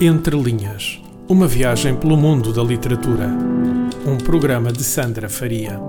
Entre Linhas Uma viagem pelo mundo da literatura. Um programa de Sandra Faria.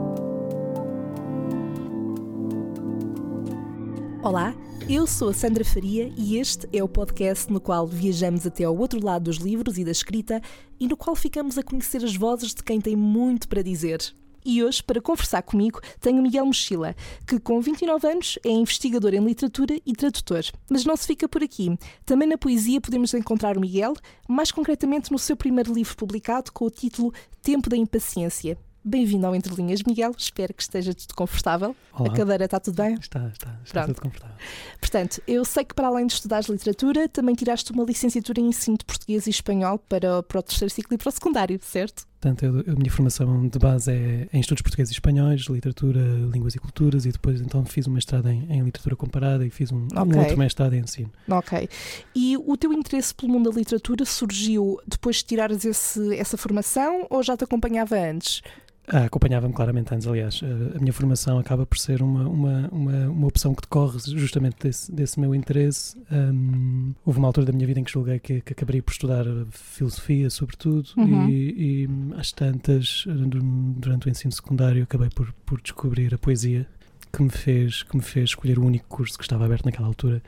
Olá, eu sou a Sandra Faria e este é o podcast no qual viajamos até ao outro lado dos livros e da escrita e no qual ficamos a conhecer as vozes de quem tem muito para dizer. E hoje, para conversar comigo, tenho Miguel Mochila, que com 29 anos é investigador em literatura e tradutor. Mas não se fica por aqui. Também na poesia podemos encontrar o Miguel, mais concretamente no seu primeiro livro publicado com o título Tempo da Impaciência. Bem-vindo ao Entre Linhas, Miguel. Espero que esteja tudo confortável. Olá. A cadeira está tudo bem? Está, está, está Pronto. tudo confortável. Portanto, eu sei que para além de estudares literatura, também tiraste uma licenciatura em ensino de português e espanhol para, para o terceiro ciclo e para o secundário, certo? Portanto, eu- a minha formação de base é em estudos portugueses e espanhóis, literatura, línguas e culturas, e depois então fiz um mestrado em, em literatura comparada e fiz um, um Ok. outro mestrado em ensino. Ok. E o teu interesse pelo mundo da literatura surgiu depois de tirares esse, essa formação ou já te acompanhava antes? Ah, Acompanhava-me claramente antes, aliás. A a minha formação acaba por ser uma, uma, uma, uma opção que decorre justamente desse, desse meu interesse. Hum, houve uma altura da minha vida em que julguei que, que acabaria por estudar filosofia, sobretudo, Uhum. e, e às tantas, du- durante o ensino secundário, acabei por, por descobrir a poesia que me, fez, que me fez escolher o único curso que estava aberto naquela altura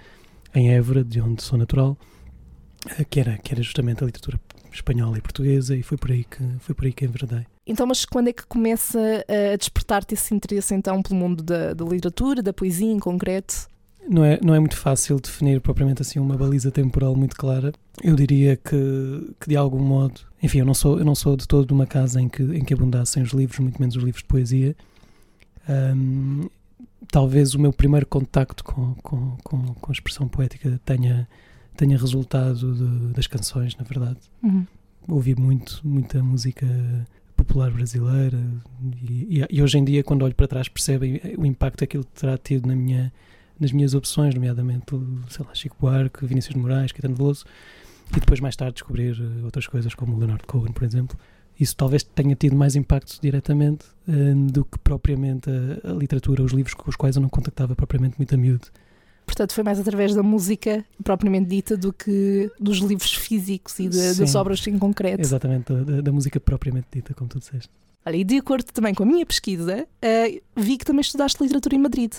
em Évora, de onde sou natural, que era, que era justamente a literatura espanhola e portuguesa, e foi por aí que, foi por aí que enverdei. Então, mas quando é que começa a despertar-te esse interesse então pelo mundo da, da literatura, da poesia em concreto? Não é, não é muito fácil definir propriamente assim uma baliza temporal muito clara. Eu diria que, que de algum modo, enfim, eu não sou, eu não sou de todo de uma casa em que, em que abundassem os livros, muito menos os livros de poesia. Ahm, talvez o meu primeiro contacto com, com, com, com a expressão poética tenha, tenha resultado de- das canções, na verdade. Ouvi muito, muita música popular brasileira e, e- e hoje em dia, quando olho para trás, percebem o impacto que aquilo terá tido na minha, nas minhas opções, nomeadamente, sei lá, Chico Buarque, Vinícius de Moraes, Caetano Veloso, e depois mais tarde descobrir eh, outras coisas como o Leonard Cohen, por exemplo. Isso talvez tenha tido mais impacto diretamente eh, do que propriamente a, a literatura, os livros com os quais eu não contactava propriamente muito a miúdo. Portanto, foi mais através da música propriamente dita do que dos livros físicos e de- das obras em concreto. Exatamente, da, da- música propriamente dita, como tu disseste. Olha, e de acordo também com a minha pesquisa, eh, vi que também estudaste literatura em Madrid.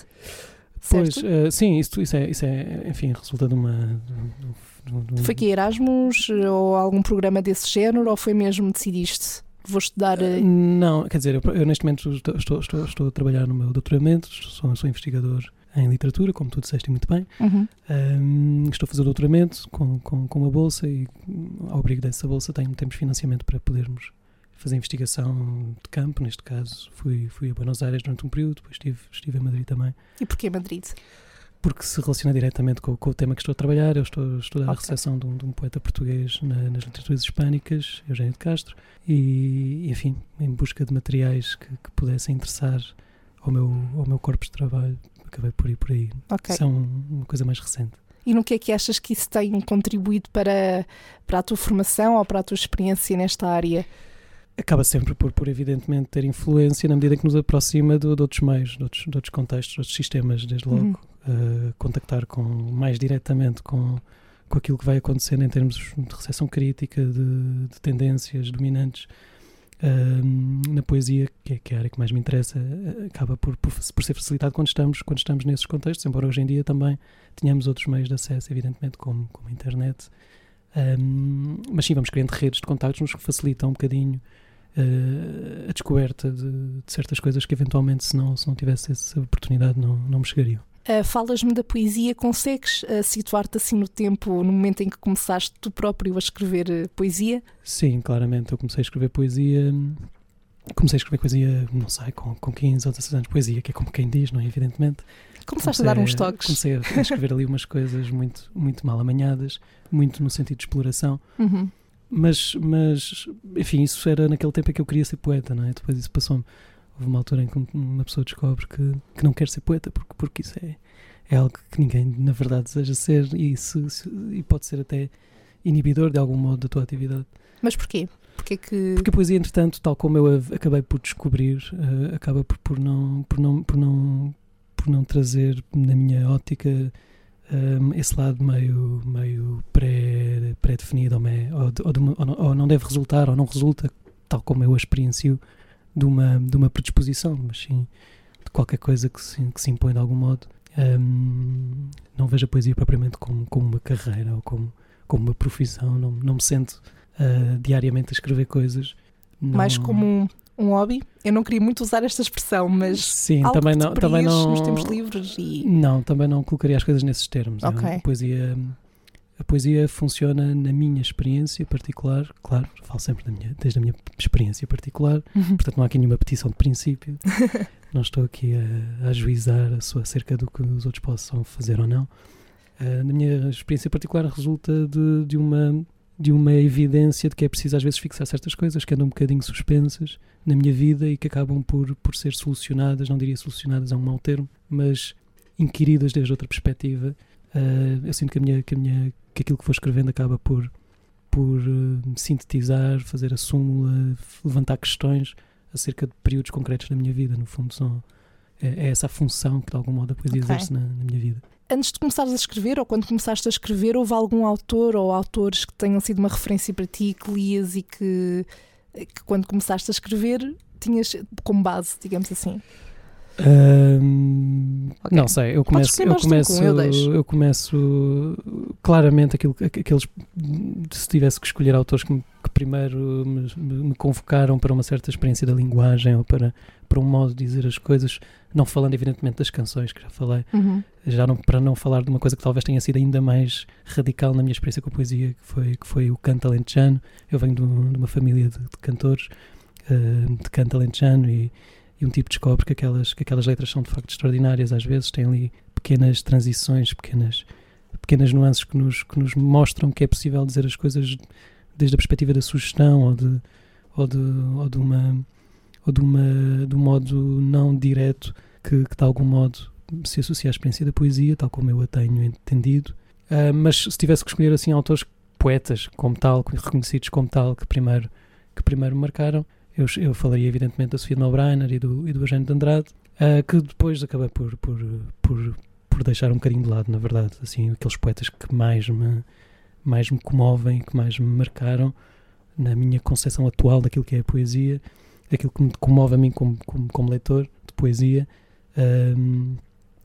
Pois, eh, sim, isso, isso, é, isso é, enfim, resulta de uma. de de um- Foi que Erasmus ou algum programa desse género ou foi mesmo decidiste? Vou estudar. eh, Não, quer dizer, eu, eu neste momento estou, estou, estou, estou a trabalhar no meu doutoramento, sou, sou investigador em literatura, como tu disseste muito bem. uhum. Ahm, estou a fazer o doutoramento com, com, com uma bolsa e, ao abrigo dessa bolsa, tenho, temos financiamento para podermos fazer investigação de campo. Neste caso, fui, fui a Buenos Aires durante um período, depois estive, estive em Madrid também. E porquê Madrid? porque se relaciona diretamente com, com o tema que estou a trabalhar. Eu estou a estudar a Ok. recepção de um, de um poeta português na- nas literaturas hispânicas, Eugênio de Castro, e, enfim, em busca de materiais que, que pudessem interessar ao meu, ao meu corpo de trabalho, acabei por ir por aí. Ok. Isso é um- uma coisa mais recente. E no que é que achas que isso tem contribuído para, para a tua formação ou para a tua experiência nesta área? Acaba sempre por, por evidentemente, ter influência na medida que nos aproxima de, de outros meios, de outros, de outros contextos, de outros sistemas, desde logo. Uhum. uh, contactar com, mais diretamente com, com aquilo que vai acontecer em termos de recepção crítica, de, de tendências dominantes na poesia, que é, que é a área que mais me interessa, uh, acaba por, por, por ser facilitado quando estamos, quando estamos nesses contextos, embora hoje em dia também tenhamos outros meios de acesso, evidentemente, como, como a internet. Um, mas sim, vamos criando redes de contactos nos que facilitam um bocadinho uh, a descoberta de, de certas coisas que eventualmente se não, se não tivesse essa oportunidade não, não me chegariam. Ah, Falas-me da poesia, consegues ah, situar-te assim no tempo, no momento em que começaste tu próprio a escrever ah, poesia? Sim, claramente. Eu comecei a escrever poesia. Comecei a escrever poesia, não sei, com, com 15 ou 16 anos. Poesia, que é como quem diz, não é? Evidentemente. Começaste a dar uns toques. Comecei a, a escrever ali umas coisas muito, muito mal amanhadas, muito no sentido de exploração. Uhum. Mas, mas, enfim, isso era naquele tempo em que eu queria ser poeta, não é? Depois isso passou-me. Houve uma altura em que uma pessoa descobre que, que não quer ser poeta, porque, porque isso é, é algo que ninguém, na verdade, deseja ser e, se, se- e pode ser até inibidor de algum modo da tua atividade. Mas porquê? Porque que. Porque a poesia, entretanto, tal como eu acabei por descobrir, eh, acaba por, por, não, por, não, por, não, por não trazer na minha ótica um, esse lado meio, meio pré- pré-definida ou, ou, de- ou de ou não deve resultar ou não resulta, tal como eu a experiencio, de uma, de uma predisposição, mas sim de qualquer coisa que se, que se impõe de algum modo. Hum, não vejo a poesia propriamente como, como uma carreira ou como, como uma profissão, não, não me sento ah, diariamente a escrever coisas. Mais Não- como um, um hobby. Eu não queria muito usar esta expressão, mas Sim, algo também que não, também não. nos tempos livres e Não, também não colocaria as coisas nesses termos. Ok. A poesia, a poesia funciona na minha experiência particular, claro, falo sempre da minha, desde a minha experiência particular, portanto não há aqui nenhuma petição de princípio. não estou aqui a, a ajuizar a sua acerca do que os outros possam fazer ou não. Ah, na minha experiência particular resulta de, de uma de uma evidência de que é preciso às vezes fixar certas coisas que andam um bocadinho suspensas na minha vida e que acabam por, por ser solucionadas, não diria solucionadas, é um mau termo, mas inquiridas desde outra perspectiva. Ah, eu sinto que, a minha, que, a minha, que aquilo que vou escrevendo acaba por, por ah, sintetizar, fazer a súmula, levantar questões acerca de períodos concretos da minha vida. No fundo, são, é, é essa a função que de algum modo a poesia Ok. exerce na, na minha vida. Antes de começares a escrever, ou quando começaste a escrever, houve algum autor ou autores que tenham sido uma referência para ti, que lias e que, que quando começaste a escrever tinhas como base, digamos assim? Ahm, Ok. Não sei, eu começo, eu começo, eu eu começo claramente aquilo, aqu- aqueles se tivesse que escolher autores que, que primeiro me, me- convocaram para uma certa experiência da linguagem ou para, para um modo de dizer as coisas, não falando evidentemente das canções que já falei, já não, para não falar de uma coisa que talvez tenha sido ainda mais radical na minha experiência com a poesia, que foi, que foi o canto alentejano. Eu venho de, de uma família de, de cantores eh, de canto alentejano e, e um tipo descobre que aquelas, que aquelas letras são de facto extraordinárias, às vezes têm ali pequenas transições, pequenas, pequenas nuances que nos, que nos mostram que é possível dizer as coisas desde a perspectiva da sugestão ou de, ou de, ou de uma ou de, uma, de um modo não direto que, que de algum modo se associa à experiência da poesia, tal como eu a tenho entendido. Ah, mas se tivesse que escolher assim autores poetas como tal, reconhecidos como tal, que primeiro, que primeiro me marcaram, eu, eu falaria evidentemente da Sofia de e do, e do Eugênio de Andrade, ah, que depois acabei por, por, por, por deixar um bocadinho de lado, na verdade. Assim, aqueles poetas que mais me, mais me comovem, que mais me marcaram na minha concepção atual daquilo que é a poesia, aquilo que me comove a mim como, como, como leitor de poesia. Ahm,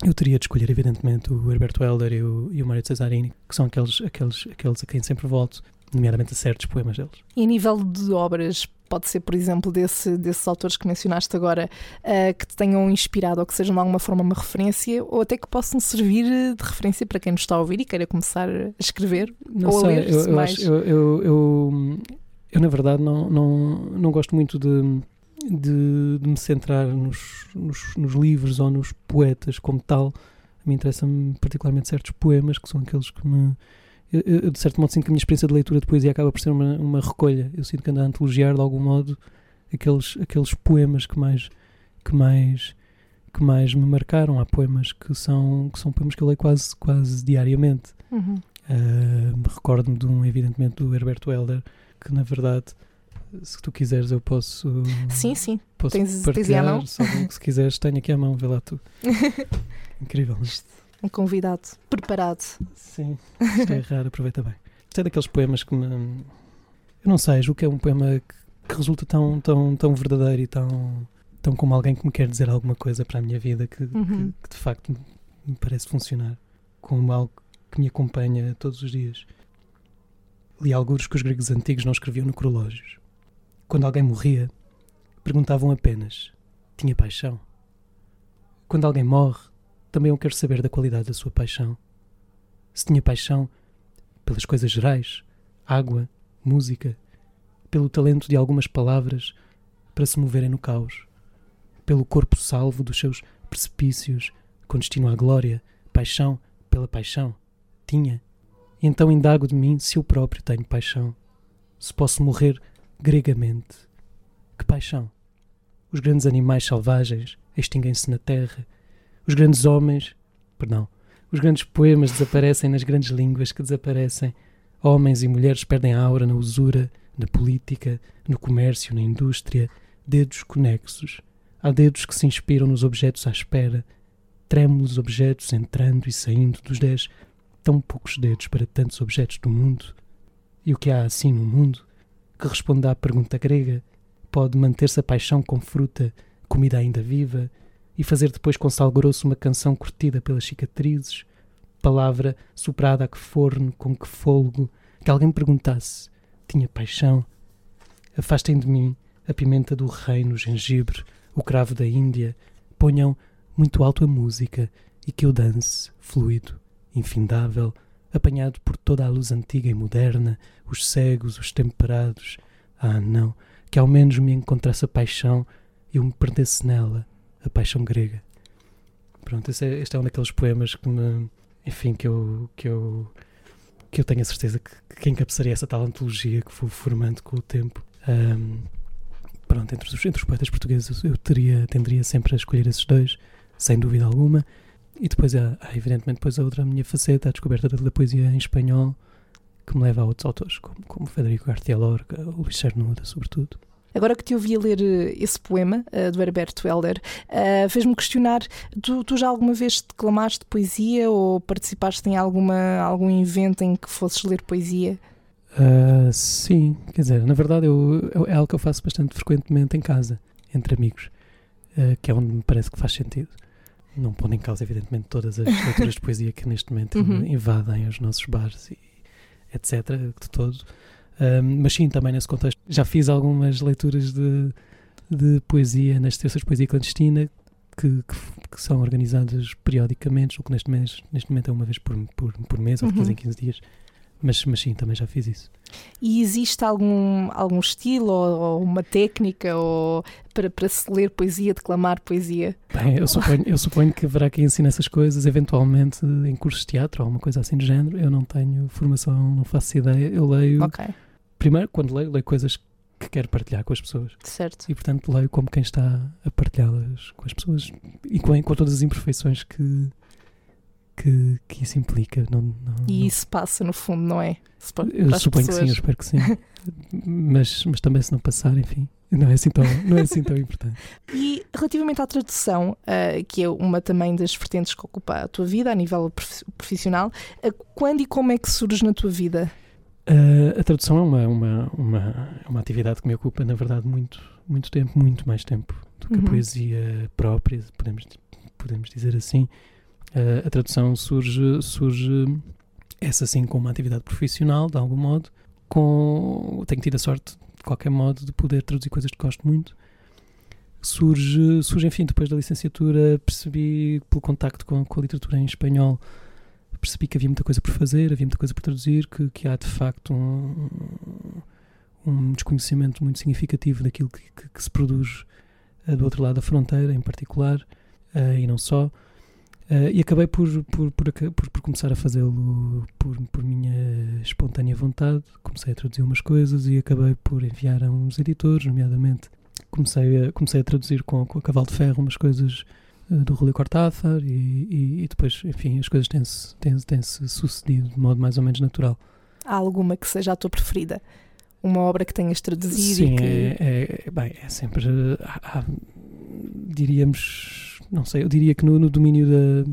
eu teria de escolher, evidentemente, o Herberto Helder e o, e o Mário Cesarini, que são aqueles, aqueles, aqueles a quem sempre volto, nomeadamente a certos poemas deles. E a nível de obras, pode ser, por exemplo, desse, desses autores que mencionaste agora, ah, que te tenham inspirado ou que sejam de alguma forma uma referência, ou até que possam servir de referência para quem nos está a ouvir e queira começar a escrever. Não Ou a sei, ler, eu, eu, mais. acho- eu, eu, eu, eu, na verdade não, não, não gosto muito de, de, de me centrar nos, nos, nos livros ou nos poetas como tal. A mim interessam-me particularmente certos poemas, que são aqueles que me... Eu, eu, de certo modo, sinto que a minha experiência de leitura de poesia acaba por ser uma, uma recolha. Eu sinto que ando a antologiar, de algum modo, aqueles, aqueles poemas que mais, que mais que mais me marcaram. Há poemas que são, que são poemas que eu leio quase, quase diariamente. Uhum. Uh, Recordo-me de um, evidentemente, do Herberto Helder, que na verdade, se tu quiseres, eu posso. Sim, sim. posso tens- tens partilhar. aí à mão? Só se quiseres, tenho aqui à mão, vê lá tu. Incrível, é? Um convidado preparado. Sim, isto é raro, aproveita bem. Isto é daqueles poemas que me. Eu não sei, julgo que é um poema que, que resulta tão, tão, tão verdadeiro e tão, tão como alguém que me quer dizer alguma coisa para a minha vida que, que- Uhum. que de facto me- me parece funcionar como algo que me acompanha todos os dias. Li alguns que os gregos antigos não escreviam necrológios. Quando alguém morria, perguntavam apenas: tinha paixão? Quando alguém morre, também eu quero saber da qualidade da sua paixão. Se tinha paixão pelas coisas gerais, água, música, pelo talento de algumas palavras para se moverem no caos, pelo corpo salvo dos seus precipícios com destino à glória, paixão pela paixão. Tinha. Então indago de mim se eu próprio tenho paixão. Se posso morrer gregamente. Que paixão! Os grandes animais selvagens extinguem-se na terra. Os grandes homens, perdão, os grandes poemas desaparecem nas grandes línguas que desaparecem. Homens e mulheres perdem a aura na usura, na política, no comércio, na indústria. Dedos conexos. Há dedos que se inspiram nos objetos à espera. Trêmulos objetos entrando e saindo dos dez tão poucos dedos para tantos objetos do mundo. E o que há assim no mundo que responde à pergunta grega pode manter-se a paixão com fruta, comida ainda viva, e fazer depois com sal grosso uma canção curtida pelas cicatrizes, palavra soprada a que forno, com que folgo, que alguém perguntasse, tinha paixão. Afastem de mim a pimenta do reino, o gengibre, o cravo da Índia, ponham muito alto a música e que eu dance, fluido, infindável, apanhado por toda a luz antiga e moderna, os cegos, os temperados. Ah, não, que ao menos me encontrasse a paixão e eu me perdesse nela, a paixão grega. Pronto, este é, este é um daqueles poemas que me, enfim, que eu, que eu, que eu tenho a certeza que, que quem captaria essa tal antologia que fui formando com o tempo. Um, pronto, entre os, entre os poetas portugueses eu teria, tenderia sempre a escolher esses dois, sem dúvida alguma. E depois há, há evidentemente, depois a outra minha faceta, a descoberta da, da, poesia em espanhol, que me leva a outros autores, como, como Federico García Lorca, ou Luís Cernuda, sobretudo. Agora que te ouvi ler eh, esse poema uh, do Herberto Helder, uh, fez-me questionar: tu, tu, já alguma vez declamaste poesia ou participaste em alguma, algum evento em que fosses ler poesia? Uh, sim, quer dizer, na verdade eu, eu, é algo que eu faço bastante frequentemente em casa, entre amigos, que é onde me parece que faz sentido. Não pondo em causa, evidentemente, todas as leituras de poesia que neste momento uhum. invadem os nossos bares e etc. de todo. Um, mas sim, também nesse contexto. Já fiz algumas leituras de, de poesia nas terças de poesia clandestina que, que, que, são organizadas periodicamente, o que neste, mês, neste momento é uma vez por, por, por mês ou de 15 em 15 dias. Mas, mas sim, também já fiz isso. E existe algum, algum estilo ou, ou uma técnica ou para, para se ler poesia, declamar poesia? Bem, eu suponho, eu suponho que haverá quem ensine essas coisas, eventualmente em cursos de teatro ou alguma coisa assim do género. Eu não tenho formação, não faço ideia. Eu leio. Okay. Primeiro, quando leio, leio coisas que quero partilhar com as pessoas. Certo. E portanto leio como quem está a partilhá-las com as pessoas e com, com todas as imperfeições que, que, que isso implica. Não, não, e não... isso passa, no fundo, não é? Eu suponho pessoas. que sim, eu espero que sim. mas, mas também se não passar, enfim, não é assim tão, não é assim tão importante. E relativamente à tradução, uh, que é uma também das vertentes que ocupa a tua vida a nível profissional, uh, quando e como é que surge na tua vida? Uh, a tradução é uma, uma, uma, uma atividade que me ocupa, na verdade, muito, muito tempo, muito mais tempo do que uhum. a poesia própria, podemos, podemos dizer assim. Uh, a tradução surge, surge, essa sim, como uma atividade profissional, de algum modo. Com, tenho tido a sorte, de qualquer modo, de poder traduzir coisas que gosto muito. Surge, surge enfim, depois da licenciatura, percebi, pelo contacto com, com a literatura em espanhol, percebi que havia muita coisa por fazer, havia muita coisa por traduzir, que, que há de facto um, um desconhecimento muito significativo daquilo que, que, que se produz uh, do outro lado da fronteira, em particular, uh, e não só. Uh, e acabei por, por, por, por, por começar a fazê-lo por, por minha espontânea vontade. Comecei a traduzir umas coisas e acabei por enviar a uns editores, nomeadamente. Comecei a, comecei a traduzir com, com a Cavalo de Ferro umas coisas do Julio Cortázar e, e, e, depois, enfim, as coisas têm-se têm, têm -se sucedido de modo mais ou menos natural. Há alguma que seja a tua preferida? Uma obra que tenhas traduzido? Sim, que... é, é, bem, é sempre, há, há, diríamos não sei, eu diria que no, no, domínio da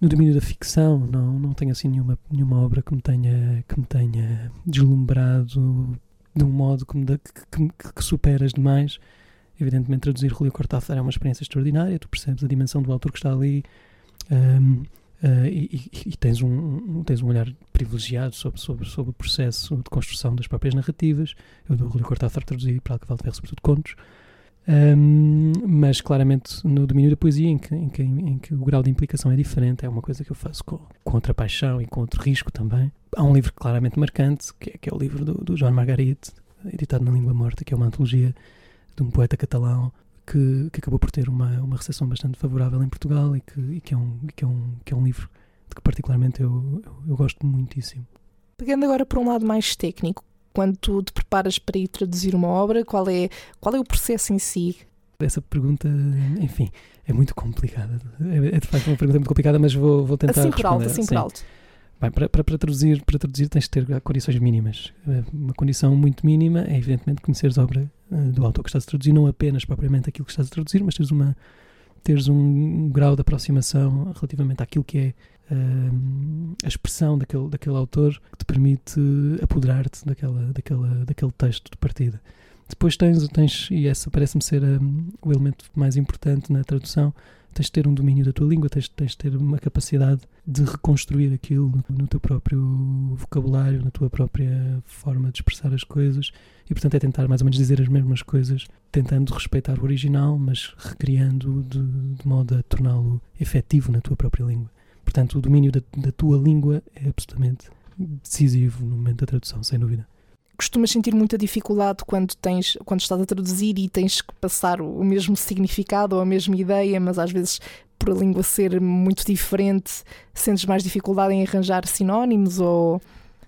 no domínio da ficção não não tenho assim nenhuma nenhuma obra que me tenha que me tenha deslumbrado de um modo que, me que, que, que supera as demais evidentemente traduzir Julio Cortázar é uma experiência extraordinária tu percebes a dimensão do autor que está ali um, Uh, e, e, tens, um, tens um olhar privilegiado sobre, sobre, sobre o processo de construção das próprias narrativas. Eu do Julio Cortázar traduzi para Alcaval de Ferro, sobretudo contos, um, mas claramente no domínio da poesia, em que, em, que, em que, o grau de implicação é diferente, é uma coisa que eu faço com, com outra paixão e com outro risco também. Há um livro claramente marcante, que é, que é o livro do, do Joan Margarit, editado na Língua Morta, que é uma antologia de um poeta catalão que, que acabou por ter uma, uma recepção bastante favorável em Portugal e que, e que, é, um, que, é, um, que é um livro de que particularmente eu, eu, eu gosto muitíssimo. Pegando agora para um lado mais técnico, quando tu te preparas para ir traduzir uma obra, qual é, qual é o processo em si? Essa pergunta, enfim, é muito complicada. É, é de facto uma pergunta muito complicada, mas vou, vou tentar assim por responder. alto, assim por alto. Bem, para, para, para, traduzir, para traduzir tens de ter condições mínimas. Uma condição muito mínima é, evidentemente, conheceres a obra eh, do autor que estás a traduzir, não apenas propriamente aquilo que estás a traduzir, mas teres, uma, teres um grau de aproximação relativamente àquilo que é uh, a expressão daquele, daquele autor que te permite apoderar-te daquela, daquela, daquele texto de partida. Depois tens, tens e essa parece-me ser um, o elemento mais importante na tradução, tens de ter um domínio da tua língua, tens, tens de ter uma capacidade de reconstruir aquilo no, teu próprio vocabulário, na tua própria forma de expressar as coisas e, portanto, é tentar mais ou menos dizer as mesmas coisas, tentando respeitar o original, mas recriando de, de modo a torná-lo efetivo na tua própria língua. Portanto, o domínio da, da tua língua é absolutamente decisivo no momento da tradução, sem dúvida costumas sentir muita dificuldade quando tens quando estás a traduzir e tens que passar o mesmo significado ou a mesma ideia, mas às vezes por a língua ser muito diferente, sentes mais dificuldade em arranjar sinónimos ou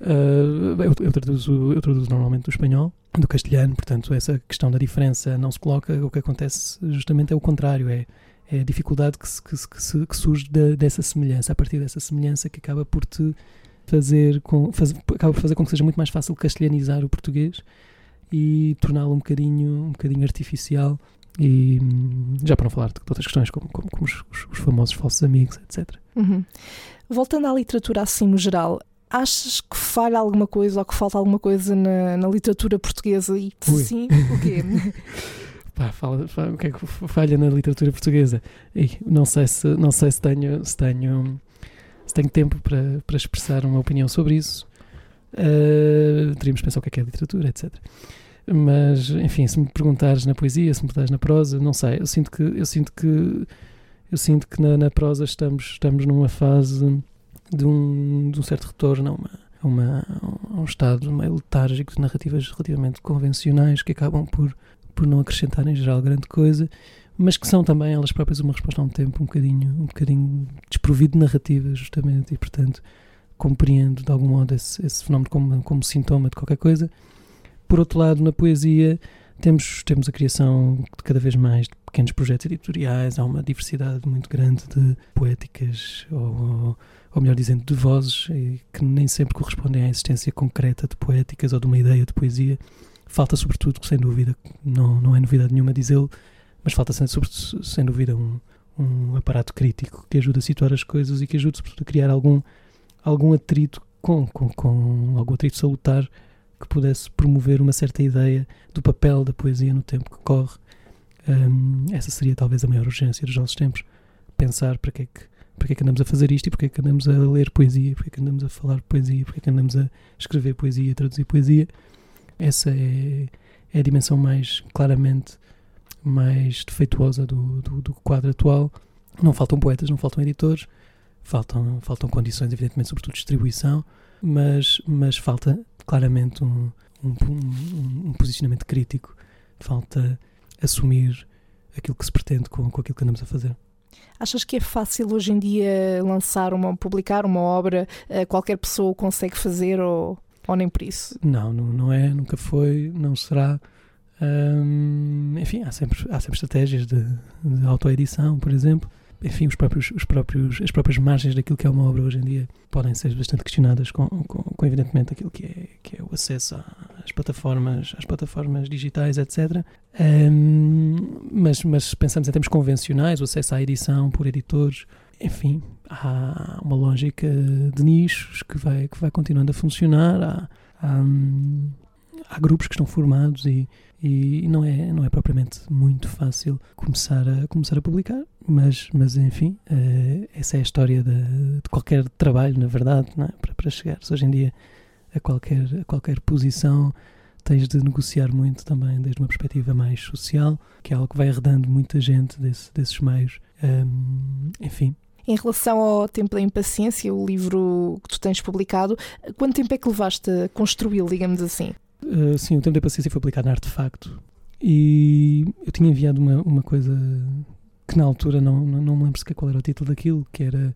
Uh, eu, eu, traduzo, eu traduzo normalmente do espanhol, do castelhano, portanto, essa questão da diferença não se coloca. O que acontece justamente é o contrário: é, é a dificuldade que, se, que, se, que surge de, dessa semelhança, a partir dessa semelhança que acaba por te fazer com, faz, acaba por fazer com que seja muito mais fácil castelhanizar o português e torná-lo um bocadinho, um bocadinho artificial e hum, já para não falar de, outras questões como, como, como os, os, famosos falsos amigos, etc. Uhum. Voltando à literatura assim no geral, achas que falha alguma coisa ou que falta alguma coisa na, na literatura portuguesa? E Ui. sim, o quê? Pá, fala, fala, o que é que falha na literatura portuguesa? E não sei se, não sei se tenho, se tenho se tenho tempo para, para expressar uma opinião sobre isso, uh, teríamos de pensar o que é, que é literatura, etc. Mas, enfim, se me perguntares na poesia, se me perguntares na prosa, não sei. Eu sinto que, eu sinto que, eu sinto que na, na prosa estamos, estamos numa fase de um, de um certo retorno a, uma, uma, a um estado meio letárgico de narrativas relativamente convencionais que acabam por, por não acrescentar em geral grande coisa mas que são também elas próprias uma resposta a um tempo um bocadinho, um bocadinho desprovido de narrativa, justamente, e portanto compreendo de algum modo esse, esse fenómeno como, como sintoma de qualquer coisa. Por outro lado, na poesia temos, temos a criação de cada vez mais de pequenos projetos editoriais, há uma diversidade muito grande de poéticas, ou, ou melhor dizendo, de vozes, que nem sempre correspondem à existência concreta de poéticas ou de uma ideia de poesia. Falta, sobretudo, sem dúvida, não, não é novidade nenhuma dizê-lo, mas falta sem, sem dúvida um, um aparato crítico que ajude a situar as coisas e que ajude sobretudo a criar algum, algum atrito com, com, com algum atrito salutar que pudesse promover uma certa ideia do papel da poesia no tempo que corre. Um, essa seria talvez a maior urgência dos nossos tempos. Pensar para que é que, para que, é que andamos a fazer isto e para que é que andamos a ler poesia, para que é que andamos a falar poesia, para que é que andamos a escrever poesia, a traduzir poesia. Essa é, é a dimensão mais claramente mais defeituosa do, do, do, quadro atual. Não faltam poetas, não faltam editores, faltam, faltam condições, evidentemente, sobretudo distribuição, mas, mas falta claramente um, um, um, um posicionamento crítico, falta assumir aquilo que se pretende com, com aquilo que andamos a fazer. Achas que é fácil hoje em dia lançar uma, publicar uma obra, eh, qualquer pessoa consegue fazer ou, ou nem por isso? Não, não, não é, nunca foi, não será enfim, há sempre, há sempre estratégias de, de autoedição, por exemplo. Enfim, os próprios, os próprios, as próprias margens daquilo que é uma obra hoje em dia podem ser bastante questionadas com, com, com evidentemente, aquilo que é, que é o acesso às plataformas, às plataformas digitais, etc. Um, mas, mas pensamos em termos convencionais, o acesso à edição por editores, enfim, há uma lógica de nichos que vai, que vai continuando a funcionar. Há, há, hum, há grupos que estão formados e, e não é, não é propriamente muito fácil começar a, começar a publicar, mas, mas enfim, uh, essa é a história de, de, qualquer trabalho, na verdade, é? para, para chegares hoje em dia a qualquer, a qualquer posição. Tens de negociar muito também desde uma perspectiva mais social, que é algo que vai arredando muita gente desse, desses meios. Um, enfim, em relação ao Tempo da Impaciência, o livro que tu tens publicado, quanto tempo é que levaste a construí-lo, digamos assim? Uh, sim, o tempo da paciência foi aplicado na Artefacto e eu tinha enviado uma, uma coisa que na altura não, não, não me lembro sequer qual era o título daquilo, que era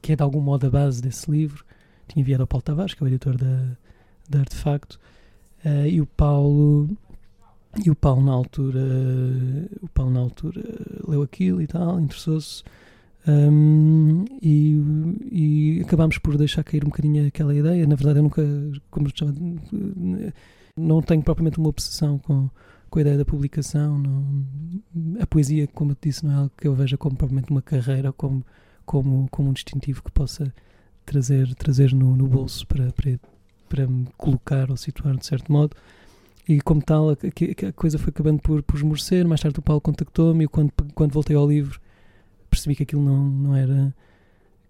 que é de algum modo a base desse livro. Tinha enviado ao Paulo Tavares, que é o editor da, da Artefacto, uh, e o Paulo e o Paulo na altura o Paulo na altura leu aquilo e tal, interessou-se um, e, e acabámos por deixar cair um bocadinho aquela ideia. Na verdade, eu nunca, como já não tenho propriamente uma obsessão com, com a ideia da publicação. Não, a poesia, como eu te disse, não é algo que eu veja como propriamente uma carreira, como, como, como um distintivo que possa trazer, trazer no, no bolso para, para, para me colocar ou situar de certo modo. E como tal, a, a coisa foi acabando por, por esmorecer. Mais tarde o Paulo contactou-me e quando, quando voltei ao livro percebi que aquilo não, não era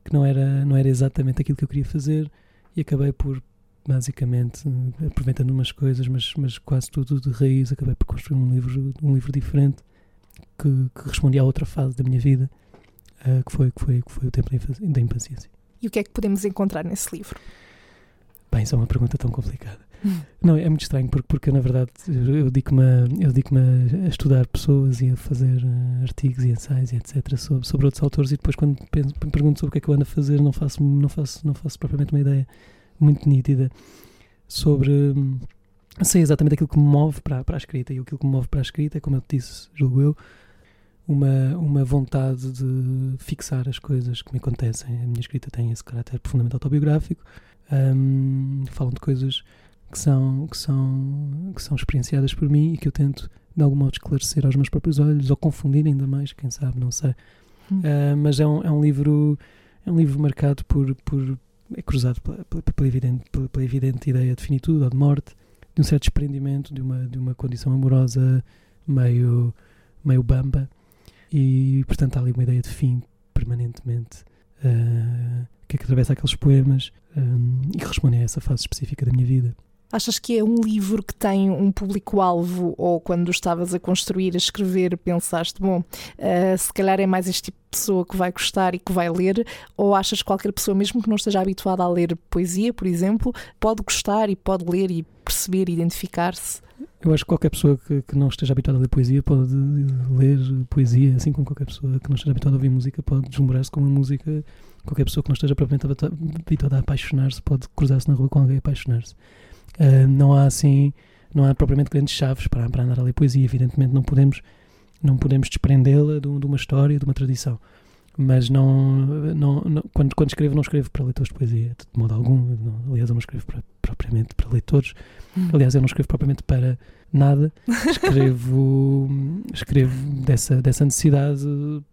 que não era, não era exatamente aquilo que eu queria fazer e acabei por basicamente aproveitando umas coisas, mas, mas quase tudo de raiz, acabei por construir um livro, um livro diferente que, que respondia a outra fase da minha vida, uh, que, foi, que, foi, que foi o tempo da impaciência. E o que é que podemos encontrar nesse livro? Bem, isso é uma pergunta tão complicada. Hum. Não, é muito estranho, porque, porque na verdade eu dedico-me a, eu dedico a, estudar pessoas e a fazer uh, artigos e ensaios e etc. Sobre, sobre outros autores e depois quando penso, me pergunto sobre o que é que eu ando a fazer não faço, não faço, não faço propriamente uma ideia muito nítida sobre... Hum, sei exatamente aquilo que me move para, para a escrita e aquilo que me move para a escrita é, como eu te disse, julgo eu, uma, uma vontade de fixar as coisas que me acontecem. A minha escrita tem esse caráter profundamente autobiográfico. Um, falam de coisas que são, que, são, que são experienciadas por mim e que eu tento de algum modo esclarecer aos meus próprios olhos ou confundir ainda mais, quem sabe, não sei. Hum. Uh, mas é um, é um livro é um livro marcado por, por é cruzado pela, pela, pela, evidente, pela, pela evidente ideia de finitude ou de morte, de um certo desprendimento, de uma, de uma condição amorosa meio, meio bamba e portanto há ali uma ideia de fim permanentemente uh, que, atravessa aqueles poemas um, e que respondem a essa fase específica da minha vida. Achas que é um livro que tem um público-alvo ou quando estavas a construir, a escrever, pensaste, bom, uh, se calhar é mais este tipo de pessoa que vai gostar e que vai ler, ou achas que qualquer pessoa, mesmo que não esteja habituada a ler poesia, por exemplo, pode gostar e pode ler e perceber e identificar-se? Eu acho que qualquer pessoa que, que, não esteja habituada a ler poesia pode ler poesia, assim como qualquer pessoa que não esteja habituada a ouvir música pode deslumbrar-se com a música. Qualquer pessoa que não esteja propriamente habituada a apaixonar-se pode cruzar-se na rua com alguém e apaixonar-se. Uh, não há assim, não há propriamente grandes chaves para, para andar a ler poesia. Evidentemente não podemos, não podemos desprendê-la de, de, uma história, de uma tradição. Mas não, não, não, quando, quando escrevo, não escrevo para leitores de poesia, de modo algum. Não, aliás, eu não escrevo para, propriamente para leitores. Hum. Aliás, eu não escrevo propriamente para nada. Escrevo, escrevo dessa, dessa necessidade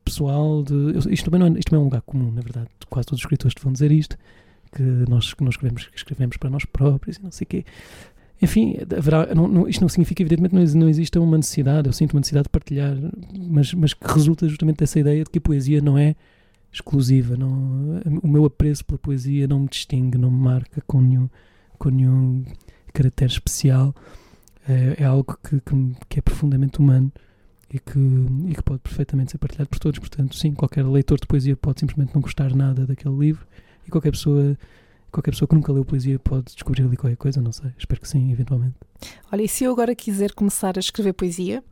pessoal de. Isto também, não é, isto não é um lugar comum, na verdade. Quase todos os escritores te vão dizer isto que nós, que nós escrevemos, escrevemos para nós próprios e não sei o quê. Enfim, haverá, não, não, isto não significa, evidentemente, não, não existe uma necessidade, eu sinto uma necessidade de partilhar, mas, mas que resulta justamente dessa ideia de que a poesia não é exclusiva. Não, o meu apreço pela poesia não me distingue, não me marca com nenhum, com nenhum caractere especial. É, é algo que, que, que, é profundamente humano e que, e que pode perfeitamente ser partilhado por todos. Portanto, sim, qualquer leitor de poesia pode simplesmente não gostar nada daquele livro e qualquer pessoa qualquer pessoa que nunca leu poesia pode descobrir ali qualquer coisa, não sei. Espero que sim, eventualmente. Olha, e se eu agora quiser começar a escrever poesia,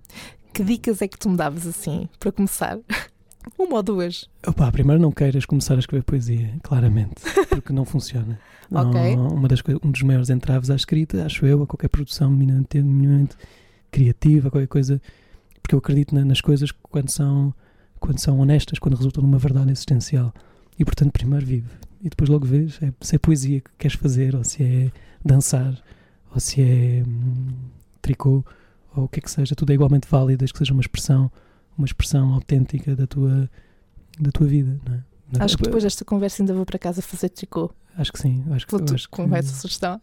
que dicas é que tu me davas assim, para começar? Uma ou duas? Opa, primeiro não queiras começar a escrever poesia, claramente, porque não funciona. Não, uma das, um dos maiores entraves à escrita, acho eu, a qualquer produção minimamente, minimamente criativa, qualquer coisa, porque eu acredito na, nas coisas quando são, quando são honestas, quando resultam numa verdade existencial. E portanto, primeiro vive e depois logo vês é, se é poesia que queres fazer, ou se é dançar, ou se é hum, tricô, ou o que é que seja, tudo é igualmente válido, desde que seja uma expressão, uma expressão autêntica da tua, da tua vida. Não é? Acho que depois desta conversa ainda vou para casa fazer tricô. Acho que sim. Acho que, Vou acho com essa sugestão.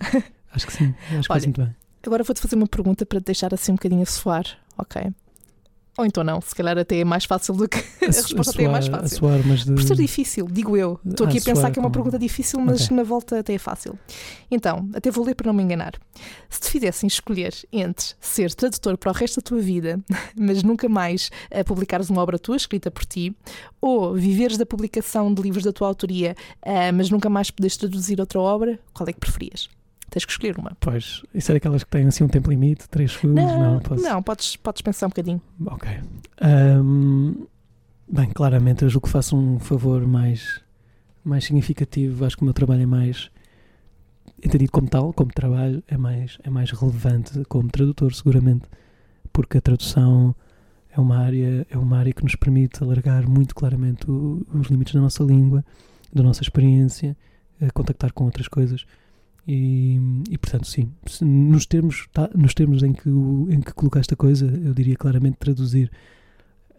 Acho que sim. Acho que Olha, muito bem. Agora vou-te fazer uma pergunta para te deixar assim um bocadinho a soar, ok? Ou então não, se calhar até é mais fácil do que. A, a resposta a até é mais fácil. Suar, mas de... Por ser difícil, digo eu. Estou aqui a, a pensar que é uma pergunta difícil, mas okay. na volta até é fácil. Então, até vou ler para não me enganar. Se te fizessem escolher entre ser tradutor para o resto da tua vida, mas nunca mais publicares uma obra tua escrita por ti, ou viveres da publicação de livros da tua autoria, eh, mas nunca mais poderes traduzir outra obra, qual é que preferias? Tens que escolher uma. Pois, isso é daquelas que têm assim um tempo limite, 3 segundos? Não, não, posso... não podes, podes pensar um bocadinho. Ok. Um, bem, claramente eu julgo que faço um favor mais, mais significativo. Acho que o meu trabalho é mais entendido como tal, como trabalho, é mais, é mais relevante como tradutor, seguramente, porque a tradução é uma área, é uma área que nos permite alargar muito claramente o, os limites da nossa língua, da nossa experiência, contactar com outras coisas e, e portanto, sim, nos termos, tá, nos termos em, que o, em que colocaste a coisa, eu diria claramente traduzir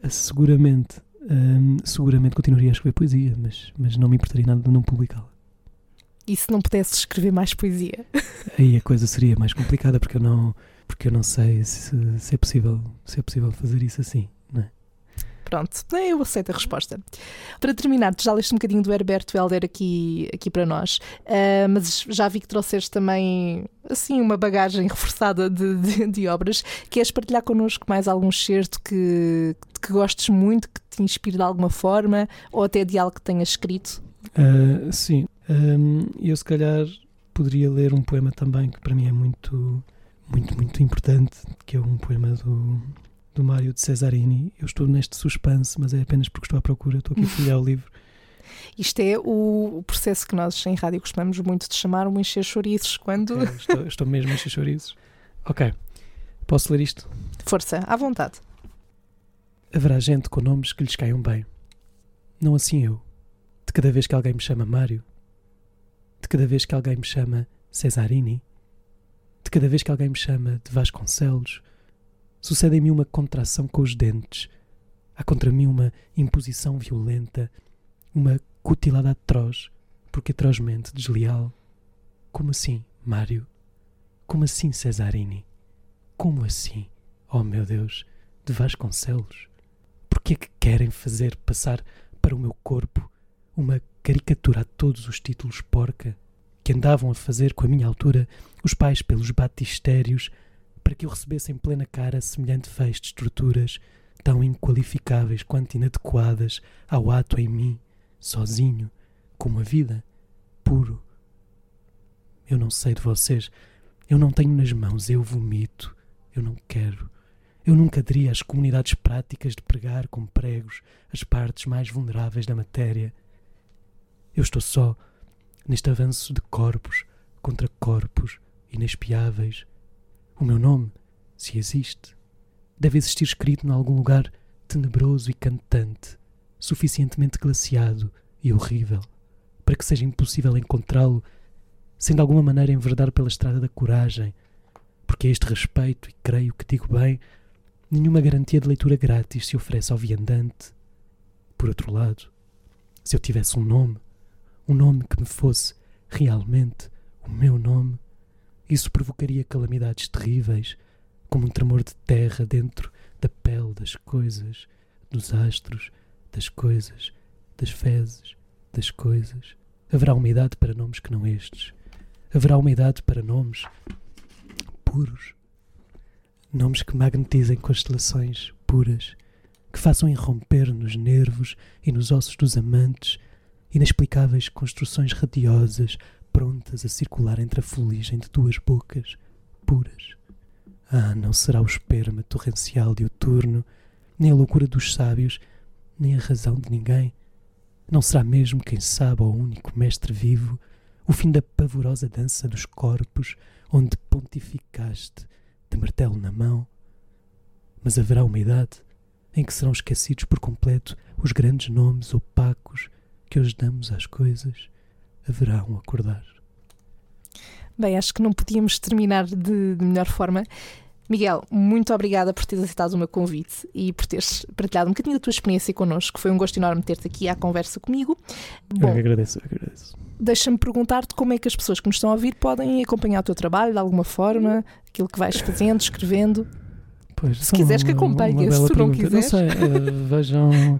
seguramente hum, seguramente continuaria a escrever poesia, mas, mas não me importaria nada de não publicá-la. E se não pudesse escrever mais poesia? Aí a coisa seria mais complicada porque eu não, porque eu não sei se, se é possível, se é possível fazer isso assim. Não é? Pronto, eu aceito a resposta. Para terminar, já leste um bocadinho do Herberto Helder aqui, aqui para nós, uh, mas já vi que trouxeste também assim uma bagagem reforçada de, de, de, obras. Queres partilhar connosco mais algum excerto que, que gostes muito, que te inspire de alguma forma, ou até de algo que tenhas escrito? Uh, sim, eu se calhar poderia ler um poema também que para mim é muito, muito, muito importante, que é um poema do, do Mário de Cesarini. Eu estou neste suspense, mas é apenas porque estou à procura, estou aqui a folhear o livro. Isto é o, processo que nós em rádio costumamos muito de chamar um encher chouriços. Quando... Okay, estou, estou mesmo a encher chouriços. Ok, posso ler isto? Força, à vontade. Haverá gente com nomes que lhes caiam bem. Não assim eu. De cada vez que alguém me chama Mário, de cada vez que alguém me chama Cesarini, de cada vez que alguém me chama de Vasconcelos, sucede em mim uma contração com os dentes. Há contra mim uma imposição violenta, uma cutilada atroz, porque atrozmente desleal. Como assim, Mário? Como assim, Cesarini? Como assim, oh meu Deus, de Vasconcelos? Por que é que querem fazer passar para o meu corpo uma caricatura a todos os títulos porca que andavam a fazer com a minha altura os pais pelos batistérios para que eu recebesse em plena cara semelhante feixe de estruturas tão inqualificáveis quanto inadequadas ao ato em mim, sozinho, como a vida, puro. Eu não sei de vocês, eu não tenho nas mãos, eu vomito, eu não quero. Eu nunca aderi às comunidades práticas de pregar com pregos as partes mais vulneráveis da matéria eu estou só neste avanço de corpos contra corpos inexpiáveis. O meu nome, se existe, deve existir escrito em algum lugar tenebroso e cantante, suficientemente glaciado e horrível, para que seja impossível encontrá-lo sem de alguma maneira enverdar pela estrada da coragem, porque a este respeito, e creio que digo bem, nenhuma garantia de leitura grátis se oferece ao viandante. Por outro lado, se eu tivesse um nome, um nome que me fosse realmente o meu nome, isso provocaria calamidades terríveis, como um tremor de terra dentro da pele das coisas, dos astros, das coisas, das fezes, das coisas. Haverá uma idade para nomes que não estes. Haverá uma idade para nomes puros. Nomes que magnetizem constelações puras, que façam irromper nos nervos e nos ossos dos amantes inexplicáveis construções radiosas prontas a circular entre a fuligem de duas bocas puras. Ah, não será o esperma torrencial diuturno, nem a loucura dos sábios, nem a razão de ninguém. Não será mesmo, quem sabe, o único mestre vivo, o fim da pavorosa dança dos corpos, onde pontificaste, de martelo na mão. Mas haverá uma idade em que serão esquecidos por completo os grandes nomes opacos que hoje damos às coisas haverá um acordar. Bem, acho que não podíamos terminar de, de melhor forma. Miguel, muito obrigada por teres aceitado o meu convite e por teres partilhado um bocadinho da tua experiência connosco. Foi um gosto enorme ter-te aqui à conversa comigo. Bom, eu agradeço, eu agradeço. Deixa-me perguntar-te como é que as pessoas que nos estão a ouvir podem acompanhar o teu trabalho de alguma forma, aquilo que vais fazendo, escrevendo. Pois, se quiseres que acompanhe, se tu não quiseres. Não sei, uh, vejam,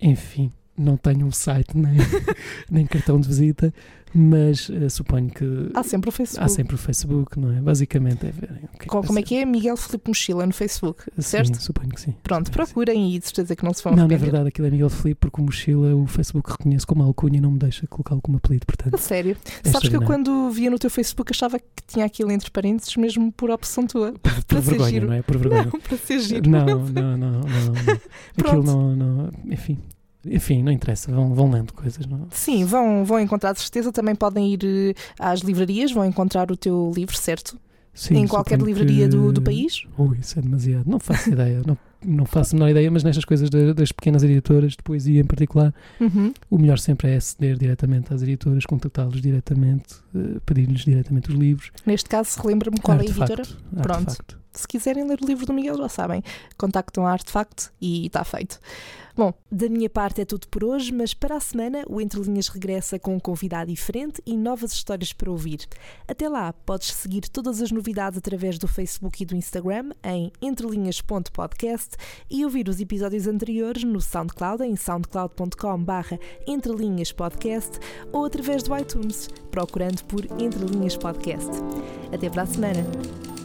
enfim, não tenho um site nem, nem cartão de visita, mas uh, suponho que. Há sempre o Facebook. Há sempre o Facebook, não é? Basicamente é verem. Que é como é que é? Miguel Felipe Mochila no Facebook, certo? Sim, suponho que sim. Pronto, procurem e de certeza que não se vão Não, na verdade aquilo é Miguel Felipe porque o Mochila o Facebook reconhece como alcunha e não me deixa colocá-lo como apelido, portanto. A sério? É Sabes que eu quando via no teu Facebook achava que tinha aquilo entre parênteses mesmo por opção tua. Por, por vergonha, não é? Por vergonha. Não, para ser giro. Não, não, não, não. não. Aquilo não, não. Enfim. Enfim, não interessa, vão, vão lendo coisas. Não? Sim, vão, vão encontrar de certeza. Também podem ir eh, às livrarias, vão encontrar o teu livro, certo? Sim, em qualquer livraria que... do, do país? Ui, isso é demasiado. Não faço ideia. Não, não faço a menor ideia, mas nestas coisas de, das pequenas editoras, de poesia em particular, uhum. o melhor sempre é aceder diretamente às editoras, contactá-los diretamente, uh, pedir-lhes diretamente os livros. Neste caso, relembra-me qual é a editora? Pronto. Se quiserem ler o livro do Miguel, já sabem, contactam a Artefacto e está feito. Bom, da minha parte é tudo por hoje, mas para a semana o Entre Linhas regressa com um convidado diferente e novas histórias para ouvir. Até lá, podes seguir todas as novidades através do Facebook e do Instagram em entrelinhas.podcast e ouvir os episódios anteriores no SoundCloud em soundcloud.com/barra entrelinhaspodcast ou através do iTunes, procurando por Entre Linhas Podcast. Até para a semana!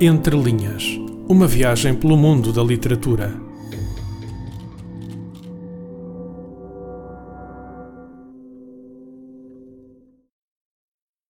Entre Linhas Uma viagem pelo mundo da literatura